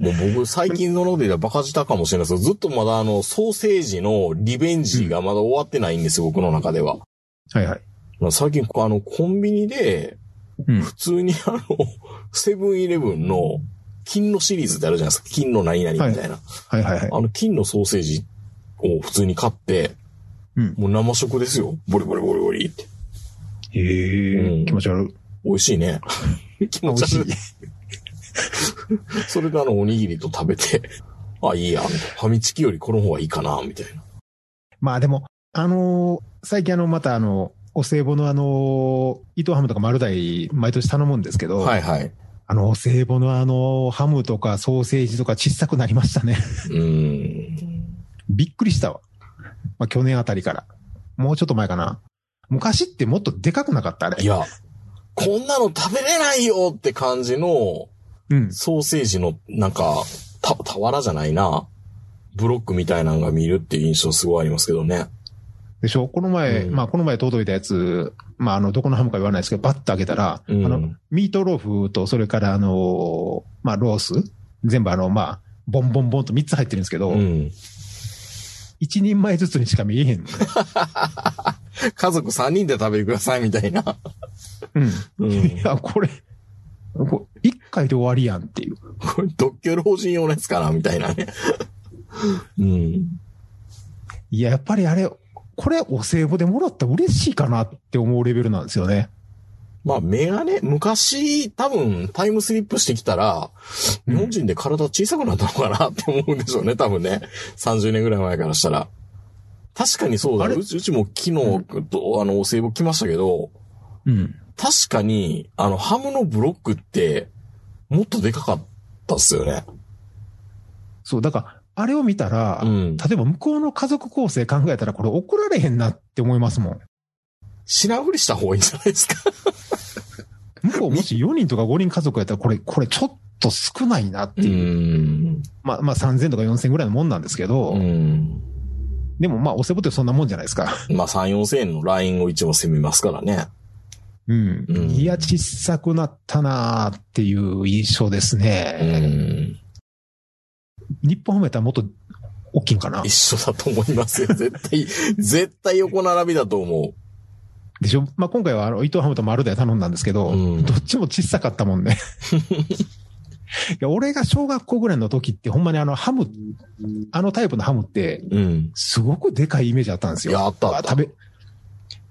もう僕最近ののでバカ舌かもしれないですけど、ずっとまだあの、ソーセージのリベンジがまだ終わってないんです、僕の中では。うはいはい。最近、あの、コンビニで、うん。普通にあの、セブンイレブンの金のシリーズってあるじゃないですか。金の何々みたいな。はいはいはい。あの、金のソーセージを普通に買って、うん。もう生食ですよ。ボリボリボリボリって。へえ、うん気持ち悪い。美味しいね。気持ち悪い。それであの、おにぎりと食べて、あ、いいや、ファミチキよりこの方がいいかな、みたいな。まあでも、あのー最近あの、またあの、お歳暮のあの、伊藤ハムとか丸大毎年頼むんですけど、はいはい。あの、お歳暮のあの、ハムとかソーセージとか小さくなりましたね。うーん。びっくりしたわ。まあ去年あたりから。もうちょっと前かな。昔ってもっとでかくなかった？あれ。いや、こんなの食べれないよって感じの、うん。ソーセージの、なんか、た、俵じゃないな。ブロックみたいなのが見るっていう印象すごいありますけどね。でしょ？この前、うんまあこの前届いたやつ、まああの、どこのハムか言わないですけど、バッと開けたら、うんあの、ミートローフと、それからあの、まあロース、全部あの、まあ、ボンボンボンと3つ入ってるんですけど、うん。一人前ずつにしか見えへん。家族3人で食べてくださいみたいな。うん。うん。いや、これ、これ一回で終わりやんっていう。これ、独居老人用のやつかなみたいなね。うん。いや、やっぱりあれ、これお歳暮でもらったら嬉しいかなって思うレベルなんですよね。まあ、メガネ、昔、多分、タイムスリップしてきたら、うん日本人で体小さくなったのかなって思うんでしょうね、多分ね。30年ぐらい前からしたら。確かにそうだ。あれ？うちうちも昨日、とあの、お歳暮来ましたけど、うん。確かに、あの、ハムのブロックって、もっとでかかったっすよね。そう、だから、あれを見たら、うん。例えば向こうの家族構成考えたらこれ怒られへんなって思いますもん。品振りした方がいいんじゃないですか？向こうもし4人とか5人家族やったらこれ、これちょっと少ないなってういう。ん。まあ、まあ3000とか4000ぐらいのもんなんですけど、うん。でもまあお歳暮ってそんなもんじゃないですか。まあ、3、4千円のラインを一応攻めますからね。うん。うんいや、小さくなったなーっていう印象ですうね。ん。日本ハムやったらもっと大きいんかな？一緒だと思いますよ。絶対、絶対横並びだと思でしょ？まあ、今回はあの、伊藤ハムと丸で頼んだんですけど、うんどっちも小さかったもんね。いや、俺が小学校ぐらいの時って、ほんまにあの、ハム、あのタイプのハムって、う。うん。すごくでかいイメージあったんですよ。いやあったあった食べ、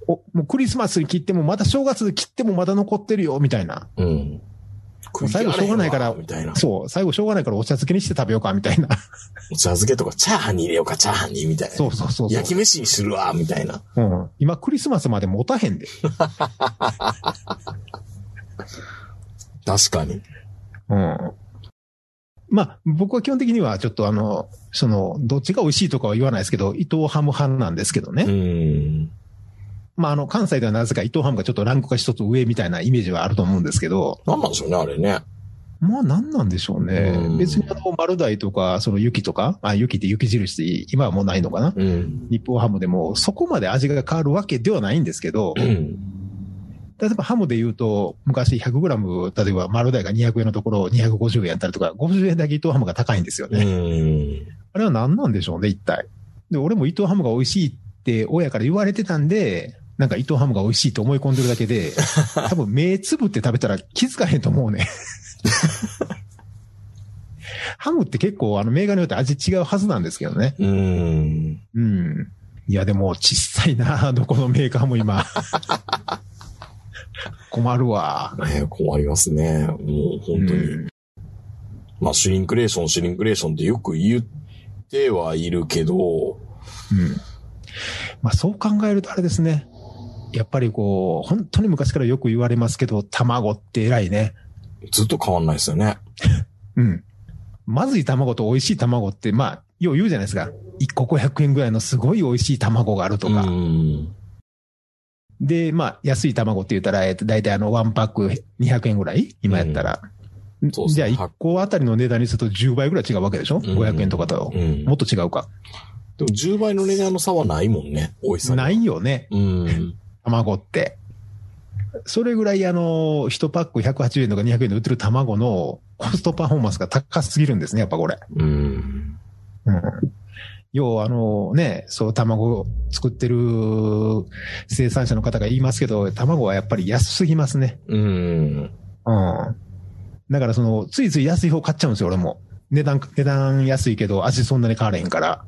お、もうクリスマスに切っても、まだ正月で切ってもまだ残ってるよ、みたいな。うん。最後しょうがないからみたいな。そう、最後しょうがないからお茶漬けにして食べようか、みたいな。お茶漬けとかチャーハンに入れようか、チャーハンに、みたいな。そうそうそうそう。焼き飯にするわ、みたいな。うん。今クリスマスまで持たへんで。確かに。うん。まあ、僕は基本的にはちょっとあの、その、どっちが美味しいとかは言わないですけど、伊藤ハム派なんですけどね。うん。まあ、あの、関西ではなぜか伊藤ハムがちょっとランクが一つ上みたいなイメージはあると思うんですけど、なんなんでしょうね、あれね。まあ、なんなんでしょうねうん。別にあの、丸大とか、その雪とか、あ、雪って雪印って今はもうないのかなうん。日本ハムでも、そこまで味が変わるわけではないんですけど、うん。例えばハムで言うと、昔 100g、例えば丸大が200円のところ250円やったりとか、50円だけ伊藤ハムが高いんですようね。ん。あれは何なんでしょうね、一体。で、俺も伊藤ハムが美味しいって親から言われてたんで、なんか伊藤ハムが美味しいと思い込んでるだけで、多分目つぶって食べたら気づかへんと思うね。ハムって結構あの銘柄によって味違うはずなんですけどね。うん。うん。いやでも小さいな、どこのメーカーも今。困るわ。ね困りますね。もう本当に。うんまあ、シュリンクレーション、シュリンクレーションってよく言ってはいるけど、うん。まあそう考えるとあれですね。やっぱりこう、本当に昔からよく言われますけど、卵って偉いね。ずっと変わんないですよね。うん。まずい卵と美味しい卵って、まあ、よう言うじゃないですか。1個500円ぐらいのすごい美味しい卵があるとか。うん。で、まあ、安い卵って言ったら、えっと、大体あの、ワンパック200円ぐらい？今やったら。そうじゃあ、1個あたりの値段にすると10倍ぐらい違うわけでしょ、ん ?500 円とかと。うん。もっと違うか。でも10倍の値段の差はないもんね。美味しさないよね。うん。卵って。それぐらいあの、1パック180円とか200円で売ってる卵のコストパフォーマンスが高すぎるんですね、やっぱこれ。うん。うん。要はあのね、そう卵を作ってる生産者の方が言いますけど、卵はやっぱり安すぎますね。うん。うん。だからその、ついつい安い方買っちゃうんですよ、俺も。値段、値段安いけど味そんなに変われへんから。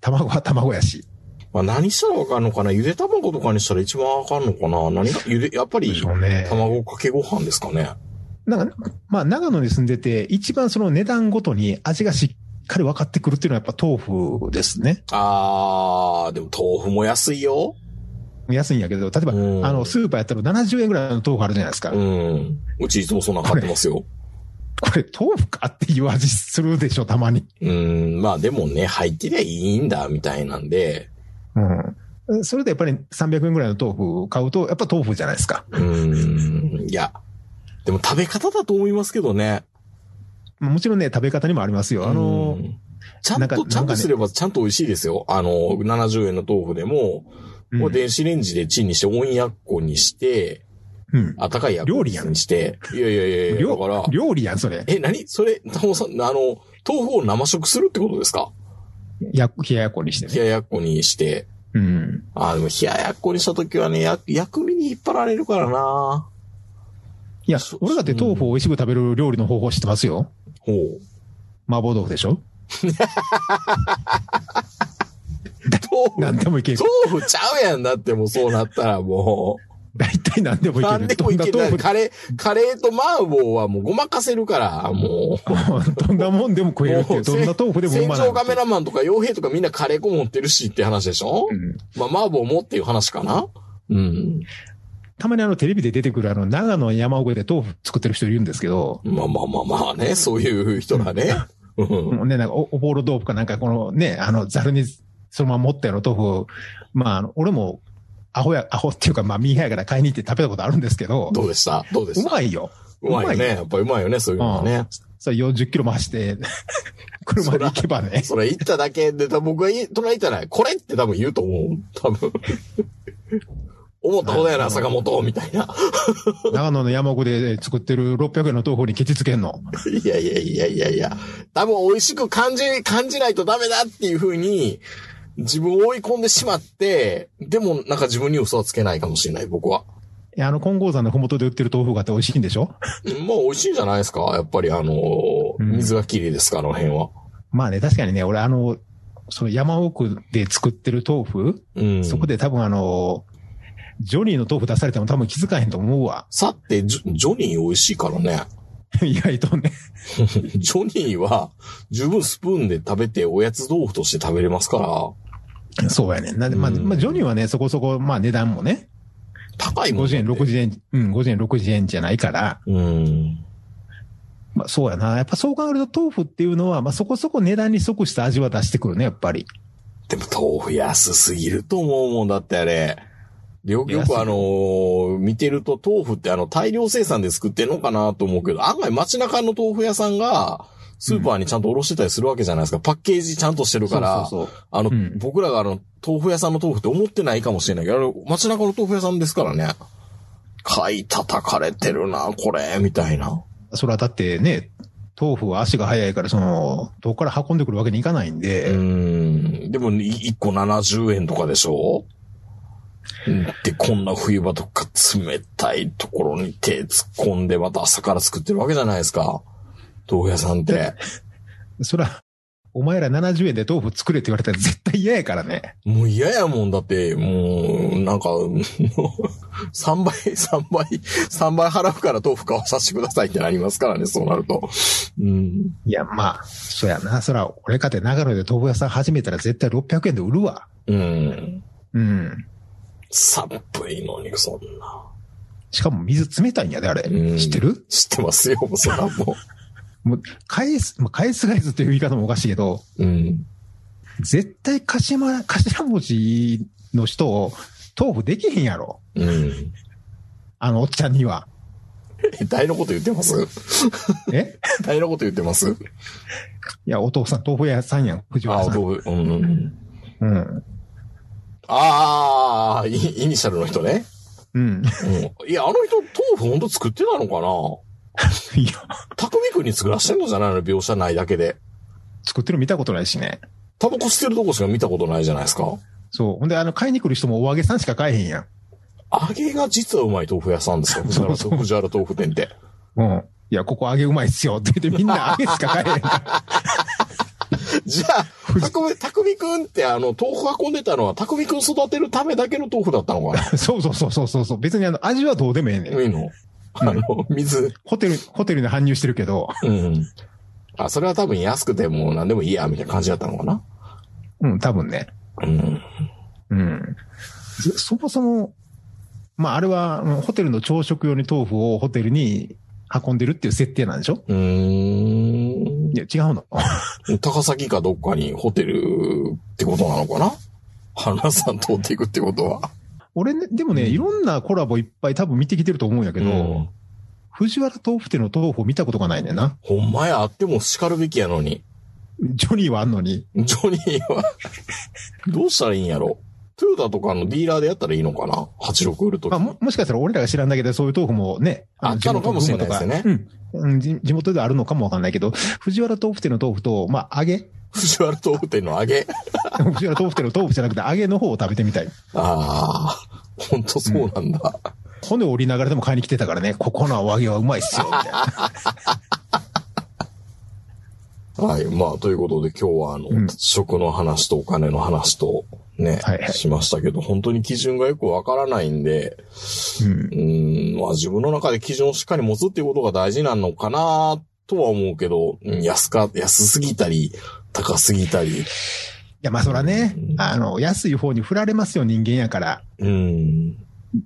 卵は卵やし。まあ、何したらわかんのかな？ゆで卵とかにしたら一番わかんのかな？何が、ゆで、やっぱり。卵かけご飯ですかね？なんか、まあ、長野に住んでて、一番その値段ごとに味がしっかり分かってくるっていうのはやっぱ豆腐ですね。あー、でも豆腐も安いよ。安いんやけど、例えば、うんあの、スーパーやったら70円ぐらいの豆腐あるじゃないですか。うん。うちいつもそんなん買ってますよ。これ豆腐かっていう味するでしょ、たまに。うん。まあでもね、入ってりゃいいんだ、みたいなんで。うん。それでやっぱり300円ぐらいの豆腐買うと、やっぱ豆腐じゃないですか。うん。いや。でも食べ方だと思いますけどね。もちろんね、食べ方にもありますよ。あのう、んちゃんなんちゃんとすればちゃんと美味しいですよ。あの、70円の豆腐でも、う電子レンジでチンにして、温やっこにして、うん。あかいや料理やんにして。いやいやいやいや、だ料から、料理やん、それ。え、何？それ、タモさん、あの、豆腐を生食するってことですか？や、冷ややっこにしてね。冷ややっこにして。うん。あ、でも冷ややっこにしたときはね、や、薬味に引っ張られるからないや俺だって豆腐を美味しく食べる料理の方法知ってますよ。ほう。麻婆豆腐でしょ？豆腐、何でもいける。豆腐ちゃうやんだってもうそうなったらも大体何でもう。いける。なんでもいけない。どんな豆腐カレー、カレーと麻婆はもうごまかせるから、もう。どんなもんでも食えるってどんな豆腐でもう戦まない場カメラマンとか傭兵とかみんなカレー粉持ってるしって話でしょ、うんまあ麻婆もっていう話かな？うん。たまにあのテレビで出てくるあの長野山奥で豆腐作ってる人いるんですけど、まあまあまあまあね、そういう人がね。うん。もうね、なんかお、おぼろ豆腐かなんかこのね、あの、ざるにそのまま持ったような豆腐を、まあ、俺も、アホや、アホっていうか、まあ、ミーハーやから買いに行って食べたことあるんですけど、どうでした？どうでうした？まいよ。うまいよね。やっぱうまいよね、そういうのはね。それ40キロ回して、車で行けばね。それ言っただけで、僕が隣行ったら、これって多分言うと思う。多分。思ったことやな、坂本、みたいな。長野の山奥で作ってる600円の豆腐にケチつけんの？いやいやいやいやいや。多分美味しく感じ、感じないとダメだっていう風に、自分を追い込んでしまって、でもなんか自分に嘘はつけないかもしれない、僕は。いや、あの、金剛山のふもとで売ってる豆腐があって美味しいんでしょ？うんまあ美味しいんじゃないですか？やっぱりあのーうん水がきれいですから、あの辺は。まあね、確かにね、俺あの、その山奥で作ってる豆腐、うん。そこで多分あの、ジョニーの豆腐出されても多分気づかへんと思うわ。さってジョ、ジョニー美味しいからね。意外とね。ジョニーは十分スプーンで食べておやつ豆腐として食べれますから、そうやねん。なんで、まあ、うんまあ、ジョニーはね、そこそこ、まあ値段もね、高いもん50円、だって60円、うん、50円、60円じゃないから、うん。まあそうやな。やっぱそう考えると豆腐っていうのは、まあそこそこ値段に即した味は出してくるね、やっぱり。でも豆腐安すぎると思うもんだってあれ。よくよくあのー見てると豆腐ってあの大量生産で作ってんのかなと思うけど、案外街中の豆腐屋さんがスーパーにちゃんとおろしてたりするわけじゃないですか。パッケージちゃんとしてるから。そうそうそう。あの、うん僕らがあの、豆腐屋さんの豆腐って思ってないかもしれないけど、街中の豆腐屋さんですからね。買い叩かれてるな、これ、みたいな。それはだってね、豆腐は足が速いから、その、どこから運んでくるわけにいかないんで、うーん。でも、1個70円とかでしょ？うんで、こんな冬場とか冷たいところに手突っ込んで、また朝から作ってるわけじゃないですか。豆腐屋さんって。それは、お前ら70円で豆腐作れって言われたら絶対嫌やからね。もう嫌やもんだって、もう、なんか、もう3倍、3倍、3倍払うから豆腐買わさせてくださいってなりますからね、そうなると。うん。いや、まあ、そうやな。そら、俺かて長野で豆腐屋さん始めたら絶対600円で売るわ。うん。うん。寒いのに、そんな。しかも水冷たいんやで、あれ。うん知ってる？知ってますよ、そんなももう、返す、まあ、返す返すっていう言い方もおかしいけど、う。うん。絶対頭、頭文字の人を豆腐できへんやろ。うん。あのおっちゃんには。え、大のこと言ってます？え？大のこと言ってます？いや、お父さん、豆腐屋さんやん、藤ああ、原さん。どう、うんうん。うん。ああ、イイニシャルの人ね。うん。うん。いや、あの人、豆腐ほんと作ってたのかな？いや、匠くんに作らしてんのじゃないの描写ないだけで。作ってるの見たことないしね。タバコ吸ってるとこしか見たことないじゃないですか？そう。ほんで、あの、買いに来る人もお揚げさんしか買えへんやん。揚げが実はうまい豆腐屋さんですよ。藤原そうそう藤原豆腐店って。うん。いや、ここ揚げうまいっすよって言ってみんな揚げしか買えへんか じゃあ、たくみ、たくみくんってあの、豆腐運んでたのは、たくみくん育てるためだけの豆腐だったのかな？ら。そうそうそうそうそうそう。別にあの、味はどうでもええねん。いいの？あの、水。ホテル、ホテルに搬入してるけど、うん。あ、それは多分安くてもう何でもいいや、みたいな感じだったのかなうん、多分ね。うん。うん。そそもそも、まあ、あれは、うんホテルの朝食用に豆腐をホテルに運んでるっていう設定なんでしょ？うーん。いや、違うの。高崎かどっかにホテルってことなのかな？花さん通っていくってことは。俺ね、でもね、いろんなコラボいっぱい多分見てきてると思うんやけど、うん藤原豆腐店の豆腐を見たことがないねんな。ほんまや、あっても叱るべきやのに。ジョニーはあんのに。ジョニーは、どうしたらいいんやろトヨタとかのディーラーでやったらいいのかな ?86 売るとき。まあ、も、もしかしたら俺らが知らんだけでそういう豆腐もね、あったのかもしれないですよねうん地元であるのかもわかんないけど、藤原豆腐店の豆腐と、まあ、揚げ 藤原豆腐店の揚げ？藤原豆腐店の豆腐じゃなくて揚げの方を食べてみたい。ああ、ほんとそうなんだ。骨を折りながらでも買いに来てたからね、ここのお揚げはうまいっすよ、みたいな。はい。まあ、ということで今日はあの、うん食の話とお金の話とね、はいはいしましたけど、本当に基準がよくわからないんで、うんう。ーん、まあ自分の中で基準をしっかり持つっていうことが大事なのかなとは思うけど、うん安か、安すぎたり、高すぎたり、いや、まあそらね、あの、安い方に振られますよ、人間やから。うん、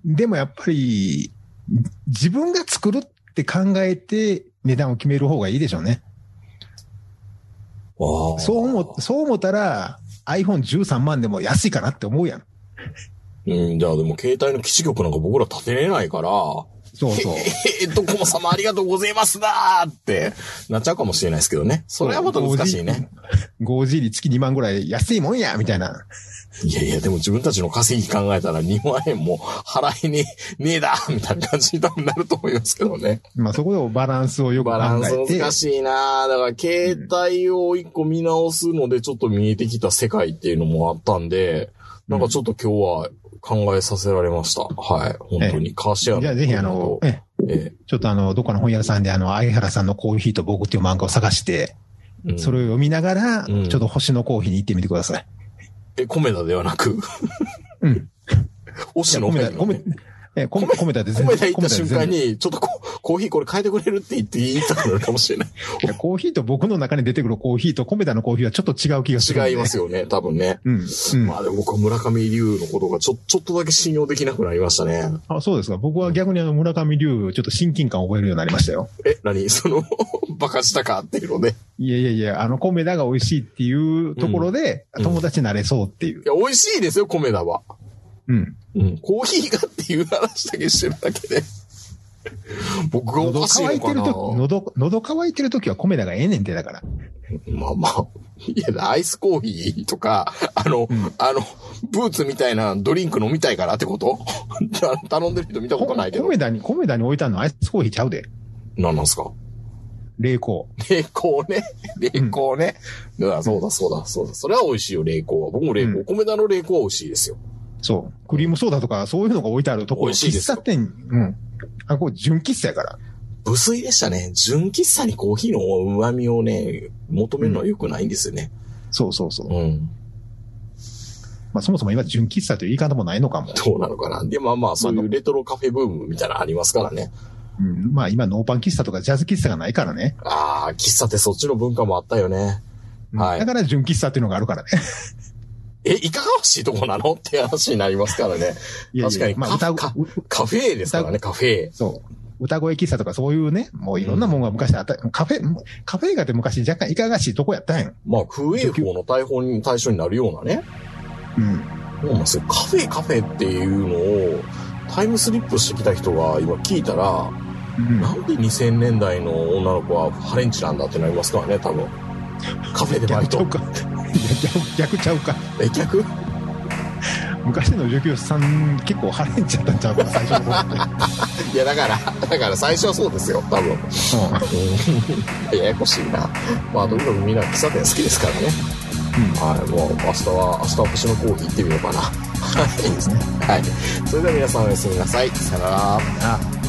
でもやっぱり、自分が作るって考えて値段を決める方がいいでしょうね。そう思う、そう思ったら iPhone13 万でも安いかなって思うやん。うん、じゃあでも携帯の基地局なんか僕ら立てれないから、そうそう。えー、ドコモ様ありがとうございますだーってなっちゃうかもしれないですけどね。それはまた難しいね。5G に月2万ぐらい安いもんや、みたいな。いやいや、でも自分たちの稼ぎ考えたら2万円も払えねえ、ねえだみたいな感じになると思いますけどね。まあそこをバランスをよく考バランえて。ス難しいなだから、携帯を一個見直すので、ちょっと見えてきた世界っていうのもあったんで、なんかちょっと今日は考えさせられました。はい。本当に。カーシェアの。じゃあぜひあの、ええちょっとあの、どっかの本屋さんであの、相原さんのコーヒーと僕っていう漫画を探して、え、うんそれを読みながら、うんちょっと星のコーヒーに行ってみてください。え、コメダではなく、うん。星野ごめんな、ごめえ、米米田で全米田行った瞬間に、ちょっとココーヒーこれ変えてくれるって言って言いたくなるかもしれない。全部コーヒーと僕の中に出てくるコーヒーと米田のコーヒーはちょっと違う気がするんで。違いますよね、多分ね。うん。うん。まあでも僕は村上龍のことがちょ、ちょっとだけ信用できなくなりましたね。あ、そうですか。僕は逆にあの村上龍、ちょっと親近感を覚えるようになりましたよ。え、何？その、バカしたかっていうので。いやいやいや、あの米田が美味しいっていうところで、うん友達になれそうっていうい。や、美味しいですよ、米田は。うん。うん。コーヒーがっていう話だけしてるだけで。僕がお喉かしい乾いてるのかなとき、喉、喉乾いてるときは米田がええねんてだから。まあまあ。いや、アイスコーヒーとか、あの、うんあの、ブーツみたいなドリンク飲みたいからってこと？頼んでる人見たことないけど。米田に、米田に置いてあるのアイスコーヒーちゃうで。何なんすか？冷凍。冷凍ね。冷凍ね。うわそうだそうだそうだ。それは美味しいよ、冷凍は。僕も冷凍。うん米田の冷凍は美味しいですよ。そう。クリームソーダとかそういうのが置いてあるところ。喫茶店、うん。あ、これ純喫茶やから。無水でしたね。純喫茶にコーヒーの旨味をね、求めるのは良くないんですよね。そうそうそう。うん。まあそもそも今純喫茶という言い方もないのかも。どうなのかな。で、まあまあ、そういうレトロカフェブームみたいなのありますからね。うん。まあ今ノーパン喫茶とかジャズ喫茶がないからね。ああ、喫茶ってそっちの文化もあったよね。はいだから純喫茶っていうのがあるからね。え、いかがわしいとこなの？って話になりますからね。いやいや確かにまあ歌う、かうカフェですからね、カフェ。そう。歌声喫茶とかそういうね、もういろんなもんが昔あった。カフェ、カフェがって昔若干いかがわしいとこやったんや。まあ、空営法の対象に、対象になるようなね。うん。そうなんですよ。カフェカフェっていうのを、タイムスリップしてきた人が今聞いたら、うん。なんで2000年代の女の子はハレンチなんだってなりますからね、多分。カフェでバイト。逆ちゃうか。いや逆逆ちゃうか。え、逆？昔の女教師さん結構ハレンチやったんちゃうか、最初の。いや、だから、だから最初はそうですよ、多分。ううん ややこしいな。まあ、とにかくみんな喫茶店好きですからね。はい、もう明日は、明日は星のコーヒー行ってみようかな。はい。ん。いいですね。はい。それでは皆さんおやすみなさい。さよなら。あ